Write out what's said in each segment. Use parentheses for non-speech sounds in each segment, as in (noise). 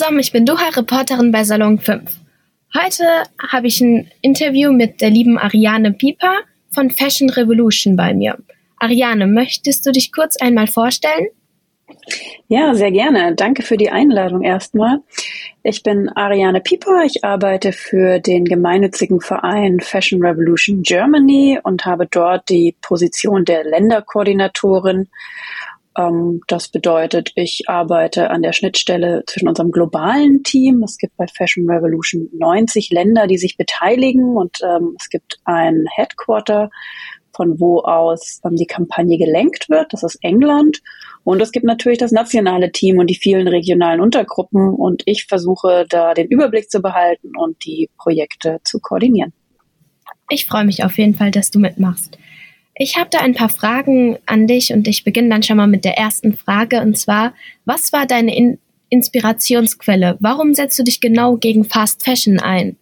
zusammen, ich bin Doha, Reporterin bei Salon 5. Heute habe ich ein Interview mit der lieben Ariane Pieper von Fashion Revolution bei mir. Ariane, möchtest du dich kurz einmal vorstellen? Ja, sehr gerne. Danke für die Einladung erstmal. Ich bin Ariane Pieper. Ich arbeite für den gemeinnützigen Verein Fashion Revolution Germany und habe dort die Position der Länderkoordinatorin das bedeutet, ich arbeite an der Schnittstelle zwischen unserem globalen Team. Es gibt bei Fashion Revolution 90 Länder, die sich beteiligen und ähm, es gibt ein Headquarter, von wo aus ähm, die Kampagne gelenkt wird. Das ist England. Und es gibt natürlich das nationale Team und die vielen regionalen Untergruppen. Und ich versuche da den Überblick zu behalten und die Projekte zu koordinieren. Ich freue mich auf jeden Fall, dass du mitmachst. Ich habe da ein paar Fragen an dich und ich beginne dann schon mal mit der ersten Frage und zwar, was war deine In Inspirationsquelle? Warum setzt du dich genau gegen Fast Fashion ein?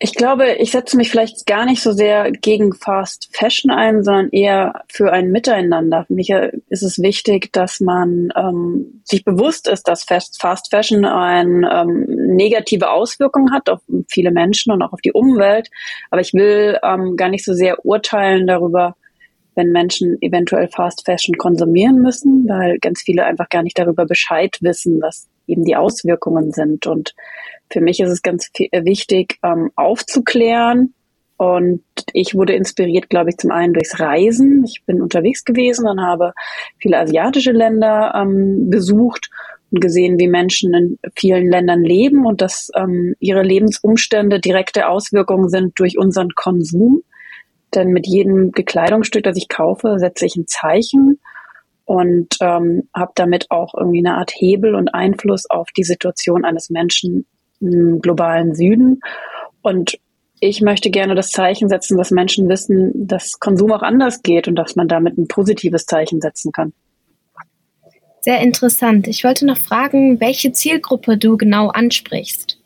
Ich glaube, ich setze mich vielleicht gar nicht so sehr gegen Fast Fashion ein, sondern eher für ein Miteinander. Für mich ist es wichtig, dass man ähm, sich bewusst ist, dass Fast Fashion eine ähm, negative Auswirkung hat auf viele Menschen und auch auf die Umwelt. Aber ich will ähm, gar nicht so sehr urteilen darüber, wenn Menschen eventuell Fast Fashion konsumieren müssen, weil ganz viele einfach gar nicht darüber Bescheid wissen, was eben die Auswirkungen sind. Und für mich ist es ganz äh, wichtig, ähm, aufzuklären. Und ich wurde inspiriert, glaube ich, zum einen durchs Reisen. Ich bin unterwegs gewesen und habe viele asiatische Länder ähm, besucht und gesehen, wie Menschen in vielen Ländern leben und dass ähm, ihre Lebensumstände direkte Auswirkungen sind durch unseren Konsum. Denn mit jedem Gekleidungsstück, das ich kaufe, setze ich ein Zeichen und ähm, habe damit auch irgendwie eine Art Hebel und Einfluss auf die Situation eines Menschen im globalen Süden. Und ich möchte gerne das Zeichen setzen, dass Menschen wissen, dass Konsum auch anders geht und dass man damit ein positives Zeichen setzen kann. Sehr interessant. Ich wollte noch fragen, welche Zielgruppe du genau ansprichst.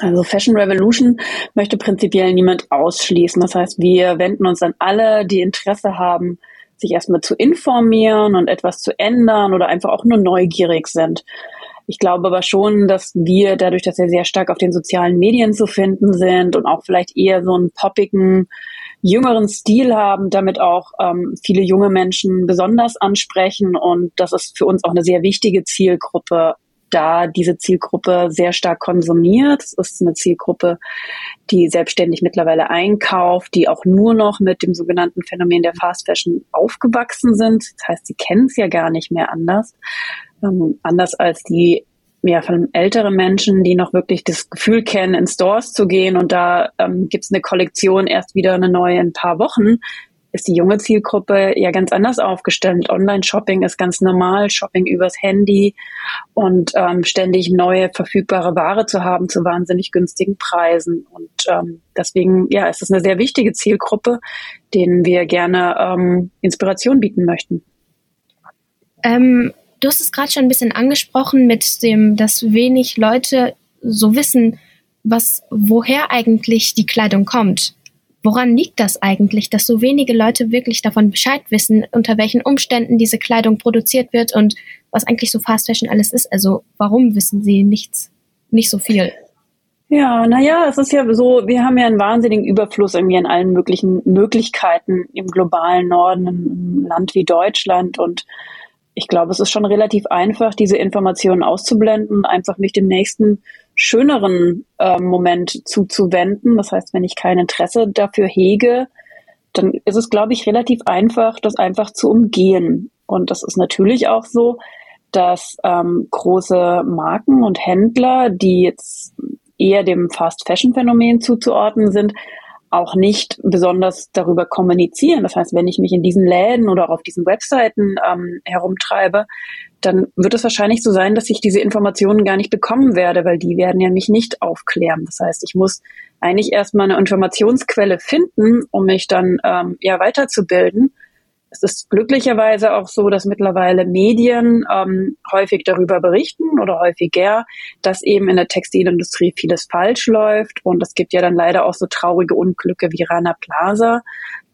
Also Fashion Revolution möchte prinzipiell niemand ausschließen. Das heißt, wir wenden uns an alle, die Interesse haben, sich erstmal zu informieren und etwas zu ändern oder einfach auch nur neugierig sind. Ich glaube aber schon, dass wir dadurch, dass wir sehr stark auf den sozialen Medien zu finden sind und auch vielleicht eher so einen poppigen, jüngeren Stil haben, damit auch ähm, viele junge Menschen besonders ansprechen. Und das ist für uns auch eine sehr wichtige Zielgruppe, da diese Zielgruppe sehr stark konsumiert. Es ist eine Zielgruppe, die selbstständig mittlerweile einkauft, die auch nur noch mit dem sogenannten Phänomen der Fast Fashion aufgewachsen sind. Das heißt, sie kennen es ja gar nicht mehr anders. Ähm, anders als die ja, von älteren Menschen, die noch wirklich das Gefühl kennen, in Stores zu gehen und da ähm, gibt es eine Kollektion erst wieder eine neue in ein paar Wochen, ist die junge Zielgruppe ja ganz anders aufgestellt. Online-Shopping ist ganz normal, Shopping übers Handy und ähm, ständig neue verfügbare Ware zu haben zu wahnsinnig günstigen Preisen. Und ähm, deswegen, ja, ist es eine sehr wichtige Zielgruppe, denen wir gerne ähm, Inspiration bieten möchten. Ähm, du hast es gerade schon ein bisschen angesprochen mit dem, dass wenig Leute so wissen, was, woher eigentlich die Kleidung kommt. Woran liegt das eigentlich, dass so wenige Leute wirklich davon Bescheid wissen, unter welchen Umständen diese Kleidung produziert wird und was eigentlich so Fast Fashion alles ist? Also warum wissen sie nichts, nicht so viel? Ja, naja, es ist ja so, wir haben ja einen wahnsinnigen Überfluss irgendwie an allen möglichen Möglichkeiten im globalen Norden, im Land wie Deutschland und ich glaube, es ist schon relativ einfach, diese Informationen auszublenden, einfach mich dem nächsten schöneren äh, Moment zuzuwenden. Das heißt, wenn ich kein Interesse dafür hege, dann ist es, glaube ich, relativ einfach, das einfach zu umgehen. Und das ist natürlich auch so, dass ähm, große Marken und Händler, die jetzt eher dem Fast-Fashion-Phänomen zuzuordnen sind, auch nicht besonders darüber kommunizieren. Das heißt, wenn ich mich in diesen Läden oder auch auf diesen Webseiten ähm, herumtreibe, dann wird es wahrscheinlich so sein, dass ich diese Informationen gar nicht bekommen werde, weil die werden ja mich nicht aufklären. Das heißt, ich muss eigentlich erstmal eine Informationsquelle finden, um mich dann ähm, ja weiterzubilden. Es ist glücklicherweise auch so, dass mittlerweile Medien ähm, häufig darüber berichten oder häufiger, dass eben in der Textilindustrie vieles falsch läuft. Und es gibt ja dann leider auch so traurige Unglücke wie Rana Plaza,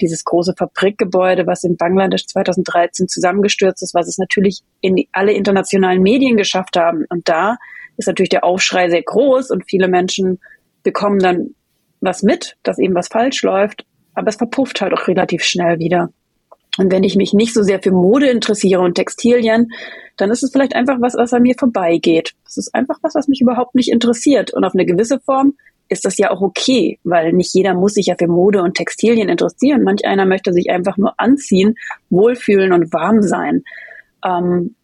dieses große Fabrikgebäude, was in Bangladesch 2013 zusammengestürzt ist, was es natürlich in alle internationalen Medien geschafft haben. Und da ist natürlich der Aufschrei sehr groß und viele Menschen bekommen dann was mit, dass eben was falsch läuft, aber es verpufft halt auch relativ schnell wieder. Und wenn ich mich nicht so sehr für Mode interessiere und Textilien, dann ist es vielleicht einfach was, was an mir vorbeigeht. Es ist einfach was, was mich überhaupt nicht interessiert. Und auf eine gewisse Form ist das ja auch okay, weil nicht jeder muss sich ja für Mode und Textilien interessieren. Manch einer möchte sich einfach nur anziehen, wohlfühlen und warm sein. Ähm,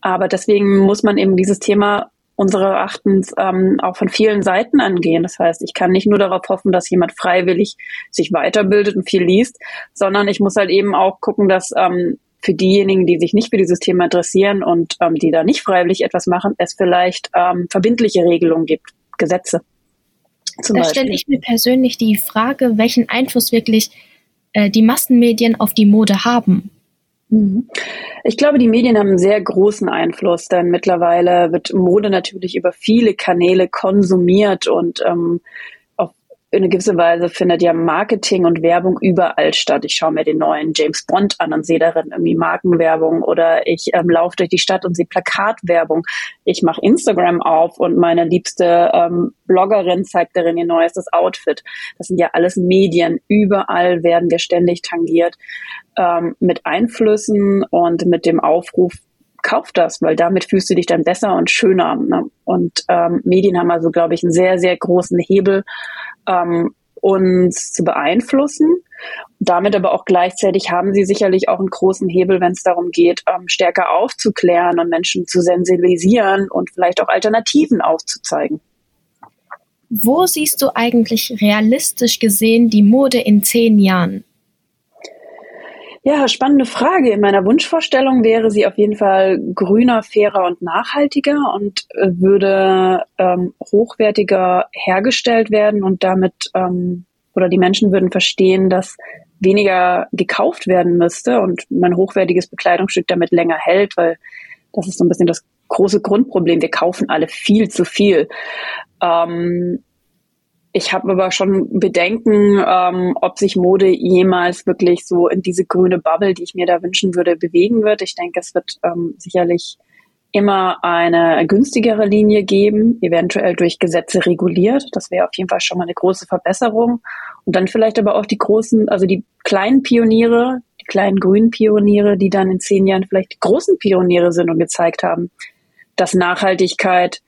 aber deswegen muss man eben dieses Thema unsere Erachtens ähm, auch von vielen Seiten angehen. Das heißt, ich kann nicht nur darauf hoffen, dass jemand freiwillig sich weiterbildet und viel liest, sondern ich muss halt eben auch gucken, dass ähm, für diejenigen, die sich nicht für dieses Thema interessieren und ähm, die da nicht freiwillig etwas machen, es vielleicht ähm, verbindliche Regelungen gibt, Gesetze. da stelle ich mir persönlich die Frage, welchen Einfluss wirklich äh, die Massenmedien auf die Mode haben. Mhm. Ich glaube, die Medien haben einen sehr großen Einfluss, denn mittlerweile wird Mode natürlich über viele Kanäle konsumiert und ähm, in eine gewisse Weise findet ja Marketing und Werbung überall statt. Ich schaue mir den neuen James Bond an und sehe darin irgendwie Markenwerbung oder ich ähm, laufe durch die Stadt und sehe Plakatwerbung. Ich mache Instagram auf und meine liebste ähm, Bloggerin zeigt darin ihr neuestes Outfit. Das sind ja alles Medien. Überall werden wir ständig tangiert ähm, mit Einflüssen und mit dem Aufruf, kauf das, weil damit fühlst du dich dann besser und schöner. Ne? Und ähm, Medien haben also, glaube ich, einen sehr, sehr großen Hebel ähm, uns zu beeinflussen. Damit aber auch gleichzeitig haben sie sicherlich auch einen großen Hebel, wenn es darum geht, ähm, stärker aufzuklären und Menschen zu sensibilisieren und vielleicht auch Alternativen aufzuzeigen. Wo siehst du eigentlich realistisch gesehen die Mode in zehn Jahren? Ja, spannende Frage. In meiner Wunschvorstellung wäre sie auf jeden Fall grüner, fairer und nachhaltiger und äh, würde ähm, hochwertiger hergestellt werden und damit ähm, oder die Menschen würden verstehen, dass weniger gekauft werden müsste und mein hochwertiges Bekleidungsstück damit länger hält, weil das ist so ein bisschen das große Grundproblem. Wir kaufen alle viel zu viel. Ähm, ich habe aber schon Bedenken, ähm, ob sich Mode jemals wirklich so in diese grüne Bubble, die ich mir da wünschen würde, bewegen wird. Ich denke, es wird ähm, sicherlich immer eine günstigere Linie geben, eventuell durch Gesetze reguliert. Das wäre auf jeden Fall schon mal eine große Verbesserung. Und dann vielleicht aber auch die großen, also die kleinen Pioniere, die kleinen grünen Pioniere, die dann in zehn Jahren vielleicht die großen Pioniere sind und gezeigt haben, dass Nachhaltigkeit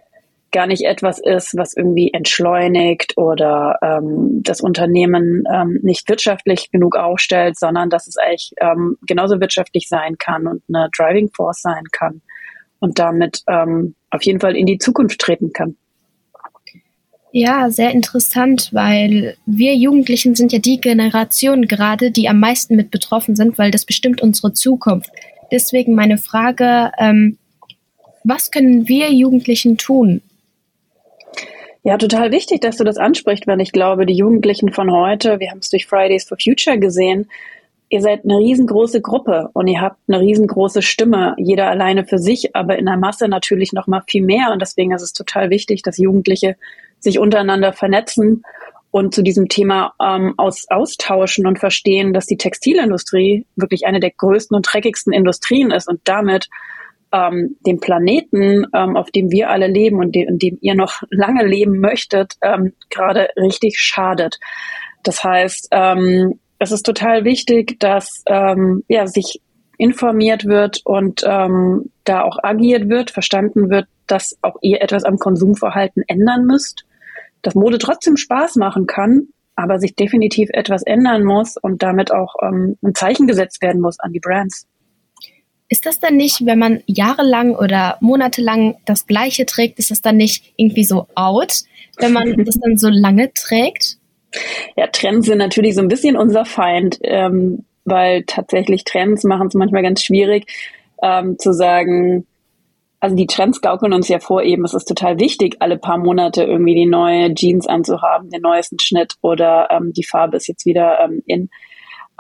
gar nicht etwas ist, was irgendwie entschleunigt oder ähm, das Unternehmen ähm, nicht wirtschaftlich genug aufstellt, sondern dass es eigentlich ähm, genauso wirtschaftlich sein kann und eine Driving Force sein kann und damit ähm, auf jeden Fall in die Zukunft treten kann. Ja, sehr interessant, weil wir Jugendlichen sind ja die Generation gerade, die am meisten mit betroffen sind, weil das bestimmt unsere Zukunft. Deswegen meine Frage, ähm, was können wir Jugendlichen tun, ja, total wichtig, dass du das ansprichst, weil ich glaube, die Jugendlichen von heute, wir haben es durch Fridays for Future gesehen, ihr seid eine riesengroße Gruppe und ihr habt eine riesengroße Stimme, jeder alleine für sich, aber in der Masse natürlich noch mal viel mehr. Und deswegen ist es total wichtig, dass Jugendliche sich untereinander vernetzen und zu diesem Thema ähm, aus, austauschen und verstehen, dass die Textilindustrie wirklich eine der größten und dreckigsten Industrien ist und damit ähm, dem Planeten, ähm, auf dem wir alle leben und de in dem ihr noch lange leben möchtet, ähm, gerade richtig schadet. Das heißt, ähm, es ist total wichtig, dass ähm, ja, sich informiert wird und ähm, da auch agiert wird, verstanden wird, dass auch ihr etwas am Konsumverhalten ändern müsst, dass Mode trotzdem Spaß machen kann, aber sich definitiv etwas ändern muss und damit auch ähm, ein Zeichen gesetzt werden muss an die Brands. Ist das dann nicht, wenn man jahrelang oder monatelang das Gleiche trägt, ist das dann nicht irgendwie so out, wenn man (laughs) das dann so lange trägt? Ja, Trends sind natürlich so ein bisschen unser Feind, ähm, weil tatsächlich Trends machen es manchmal ganz schwierig ähm, zu sagen, also die Trends gaukeln uns ja vor eben, es ist total wichtig, alle paar Monate irgendwie die neue Jeans anzuhaben, den neuesten Schnitt oder ähm, die Farbe ist jetzt wieder ähm, in.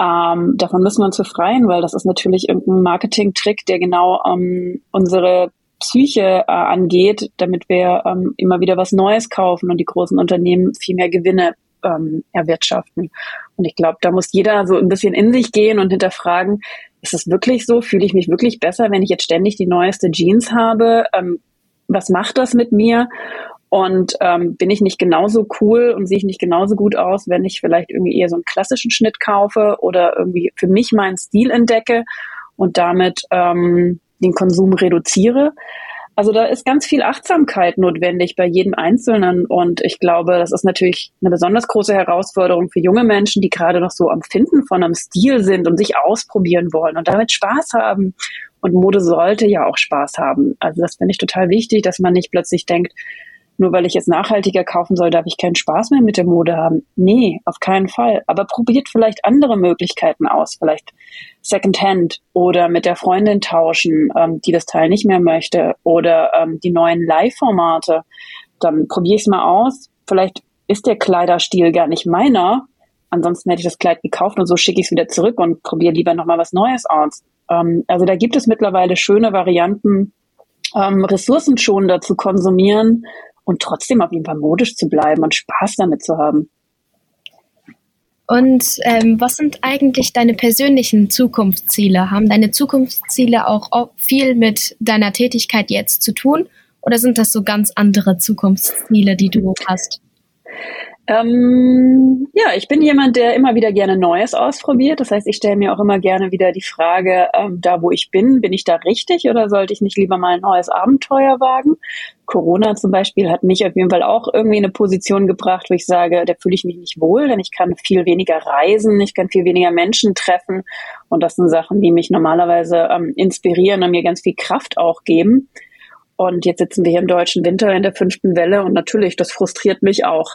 Ähm, davon müssen wir uns befreien, weil das ist natürlich irgendein Marketing-Trick, der genau ähm, unsere Psyche äh, angeht, damit wir ähm, immer wieder was Neues kaufen und die großen Unternehmen viel mehr Gewinne ähm, erwirtschaften. Und ich glaube, da muss jeder so ein bisschen in sich gehen und hinterfragen, ist es wirklich so? Fühle ich mich wirklich besser, wenn ich jetzt ständig die neueste Jeans habe? Ähm, was macht das mit mir? Und ähm, bin ich nicht genauso cool und sehe ich nicht genauso gut aus, wenn ich vielleicht irgendwie eher so einen klassischen Schnitt kaufe oder irgendwie für mich meinen Stil entdecke und damit ähm, den Konsum reduziere? Also da ist ganz viel Achtsamkeit notwendig bei jedem Einzelnen. Und ich glaube, das ist natürlich eine besonders große Herausforderung für junge Menschen, die gerade noch so am Finden von einem Stil sind und sich ausprobieren wollen und damit Spaß haben. Und Mode sollte ja auch Spaß haben. Also das finde ich total wichtig, dass man nicht plötzlich denkt, nur weil ich jetzt nachhaltiger kaufen soll, darf ich keinen Spaß mehr mit der Mode haben. Nee, auf keinen Fall. Aber probiert vielleicht andere Möglichkeiten aus. Vielleicht Secondhand oder mit der Freundin tauschen, ähm, die das Teil nicht mehr möchte. Oder ähm, die neuen Live-Formate. Dann probiere ich es mal aus. Vielleicht ist der Kleiderstil gar nicht meiner. Ansonsten hätte ich das Kleid gekauft und so schicke ich es wieder zurück und probiere lieber nochmal was Neues aus. Ähm, also da gibt es mittlerweile schöne Varianten, ähm, ressourcenschonender zu konsumieren und trotzdem auf jeden Fall modisch zu bleiben und Spaß damit zu haben. Und ähm, was sind eigentlich deine persönlichen Zukunftsziele? Haben deine Zukunftsziele auch viel mit deiner Tätigkeit jetzt zu tun? Oder sind das so ganz andere Zukunftsziele, die du hast? Ähm, ja, ich bin jemand, der immer wieder gerne Neues ausprobiert. Das heißt, ich stelle mir auch immer gerne wieder die Frage, ähm, da wo ich bin, bin ich da richtig oder sollte ich nicht lieber mal ein neues Abenteuer wagen? Corona zum Beispiel hat mich auf jeden Fall auch irgendwie in eine Position gebracht, wo ich sage, da fühle ich mich nicht wohl, denn ich kann viel weniger reisen, ich kann viel weniger Menschen treffen. Und das sind Sachen, die mich normalerweise ähm, inspirieren und mir ganz viel Kraft auch geben. Und jetzt sitzen wir hier im deutschen Winter in der fünften Welle und natürlich, das frustriert mich auch.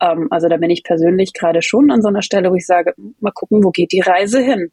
Ähm, also da bin ich persönlich gerade schon an so einer Stelle, wo ich sage, mal gucken, wo geht die Reise hin?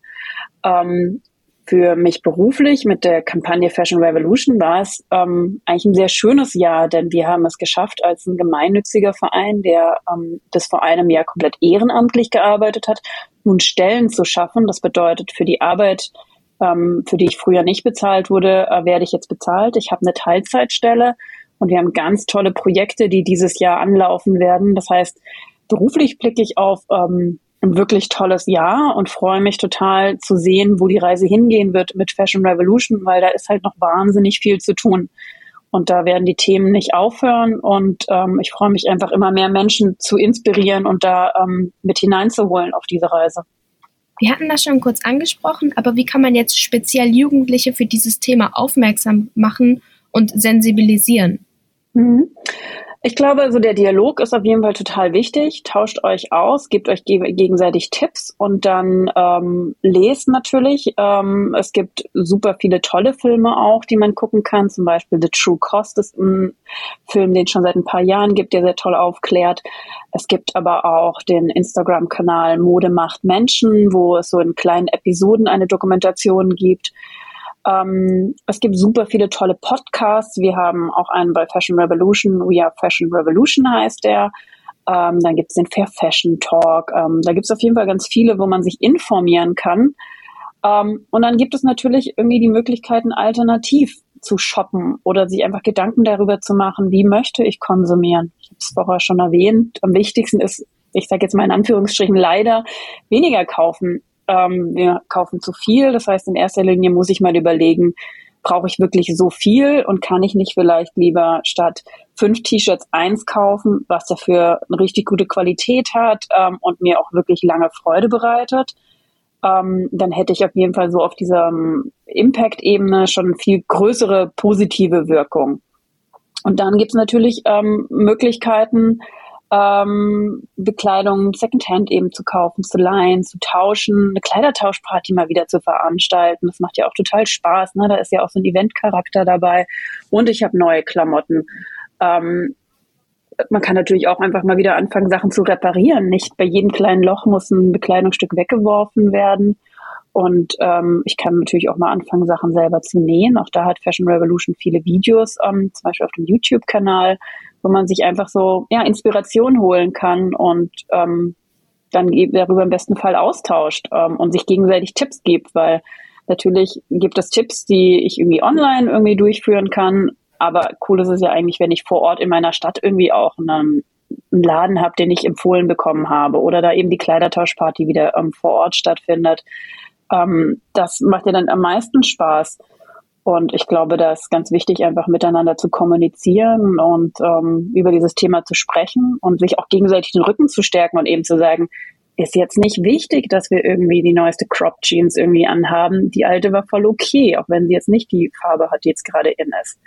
Ähm, für mich beruflich mit der Kampagne Fashion Revolution war es ähm, eigentlich ein sehr schönes Jahr, denn wir haben es geschafft, als ein gemeinnütziger Verein, der ähm, bis vor einem Jahr komplett ehrenamtlich gearbeitet hat, nun Stellen zu schaffen. Das bedeutet für die Arbeit ähm, für die ich früher nicht bezahlt wurde, äh, werde ich jetzt bezahlt. Ich habe eine Teilzeitstelle und wir haben ganz tolle Projekte, die dieses Jahr anlaufen werden. Das heißt, beruflich blicke ich auf ähm, ein wirklich tolles Jahr und freue mich total zu sehen, wo die Reise hingehen wird mit Fashion Revolution, weil da ist halt noch wahnsinnig viel zu tun. Und da werden die Themen nicht aufhören. Und ähm, ich freue mich einfach immer mehr Menschen zu inspirieren und da ähm, mit hineinzuholen auf diese Reise. Wir hatten das schon kurz angesprochen, aber wie kann man jetzt speziell Jugendliche für dieses Thema aufmerksam machen und sensibilisieren? Mhm. Ich glaube, so der Dialog ist auf jeden Fall total wichtig. Tauscht euch aus, gebt euch gegenseitig Tipps und dann ähm, lest natürlich. Ähm, es gibt super viele tolle Filme auch, die man gucken kann. Zum Beispiel The True Cost ist ein Film, den es schon seit ein paar Jahren gibt, der sehr toll aufklärt. Es gibt aber auch den Instagram-Kanal Mode macht Menschen, wo es so in kleinen Episoden eine Dokumentation gibt. Ähm, es gibt super viele tolle Podcasts. Wir haben auch einen bei Fashion Revolution. We Are Fashion Revolution heißt der. Ähm, dann gibt es den Fair Fashion Talk. Ähm, da gibt es auf jeden Fall ganz viele, wo man sich informieren kann. Ähm, und dann gibt es natürlich irgendwie die Möglichkeiten, alternativ zu shoppen oder sich einfach Gedanken darüber zu machen, wie möchte ich konsumieren. Ich habe es vorher schon erwähnt. Am wichtigsten ist, ich sage jetzt mal in Anführungsstrichen leider, weniger kaufen ähm, wir kaufen zu viel. Das heißt, in erster Linie muss ich mal überlegen, brauche ich wirklich so viel und kann ich nicht vielleicht lieber statt fünf T-Shirts eins kaufen, was dafür eine richtig gute Qualität hat ähm, und mir auch wirklich lange Freude bereitet. Ähm, dann hätte ich auf jeden Fall so auf dieser ähm, Impact-Ebene schon viel größere positive Wirkung. Und dann gibt es natürlich ähm, Möglichkeiten, ähm, Bekleidung Secondhand eben zu kaufen, zu leihen, zu tauschen, eine Kleidertauschparty mal wieder zu veranstalten. Das macht ja auch total Spaß. Ne? Da ist ja auch so ein Eventcharakter dabei. Und ich habe neue Klamotten. Ähm, man kann natürlich auch einfach mal wieder anfangen, Sachen zu reparieren. Nicht bei jedem kleinen Loch muss ein Bekleidungsstück weggeworfen werden. Und ähm, ich kann natürlich auch mal anfangen, Sachen selber zu nähen. Auch da hat Fashion Revolution viele Videos, ähm, zum Beispiel auf dem YouTube-Kanal, wo man sich einfach so ja, Inspiration holen kann und ähm, dann darüber im besten Fall austauscht ähm, und sich gegenseitig Tipps gibt, weil natürlich gibt es Tipps, die ich irgendwie online irgendwie durchführen kann, aber cool ist es ja eigentlich, wenn ich vor Ort in meiner Stadt irgendwie auch einen, einen Laden habe, den ich empfohlen bekommen habe oder da eben die Kleidertauschparty wieder ähm, vor Ort stattfindet. Ähm, das macht ja dann am meisten Spaß. Und ich glaube, da ist ganz wichtig, einfach miteinander zu kommunizieren und ähm, über dieses Thema zu sprechen und sich auch gegenseitig den Rücken zu stärken und eben zu sagen, ist jetzt nicht wichtig, dass wir irgendwie die neueste Crop Jeans irgendwie anhaben. Die alte war voll okay, auch wenn sie jetzt nicht die Farbe hat, die jetzt gerade in ist.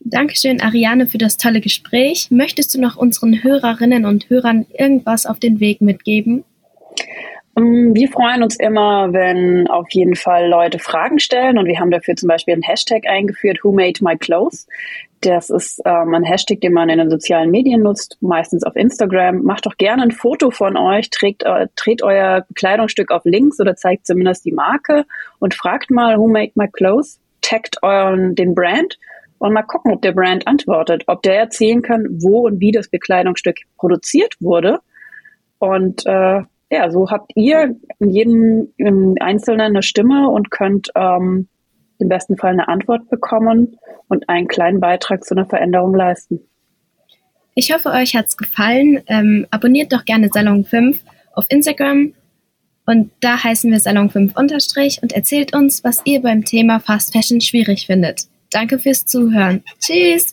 Dankeschön, Ariane, für das tolle Gespräch. Möchtest du noch unseren Hörerinnen und Hörern irgendwas auf den Weg mitgeben? Ähm, wir freuen uns immer, wenn auf jeden Fall Leute Fragen stellen und wir haben dafür zum Beispiel einen Hashtag eingeführt, Who Made My Clothes? Das ist ähm, ein Hashtag, den man in den sozialen Medien nutzt, meistens auf Instagram. Macht doch gerne ein Foto von euch, trägt, äh, dreht euer Kleidungsstück auf links oder zeigt zumindest die Marke und fragt mal, Who Made My Clothes? Taggt euren, den Brand und mal gucken, ob der Brand antwortet, ob der erzählen kann, wo und wie das Bekleidungsstück produziert wurde. Und äh, ja, so habt ihr im Einzelnen eine Stimme und könnt ähm, im besten Fall eine Antwort bekommen und einen kleinen Beitrag zu einer Veränderung leisten. Ich hoffe, euch hat's gefallen. Ähm, abonniert doch gerne Salon 5 auf Instagram und da heißen wir Salon 5 unterstrich und erzählt uns, was ihr beim Thema Fast Fashion schwierig findet. Danke fürs Zuhören. Tschüss!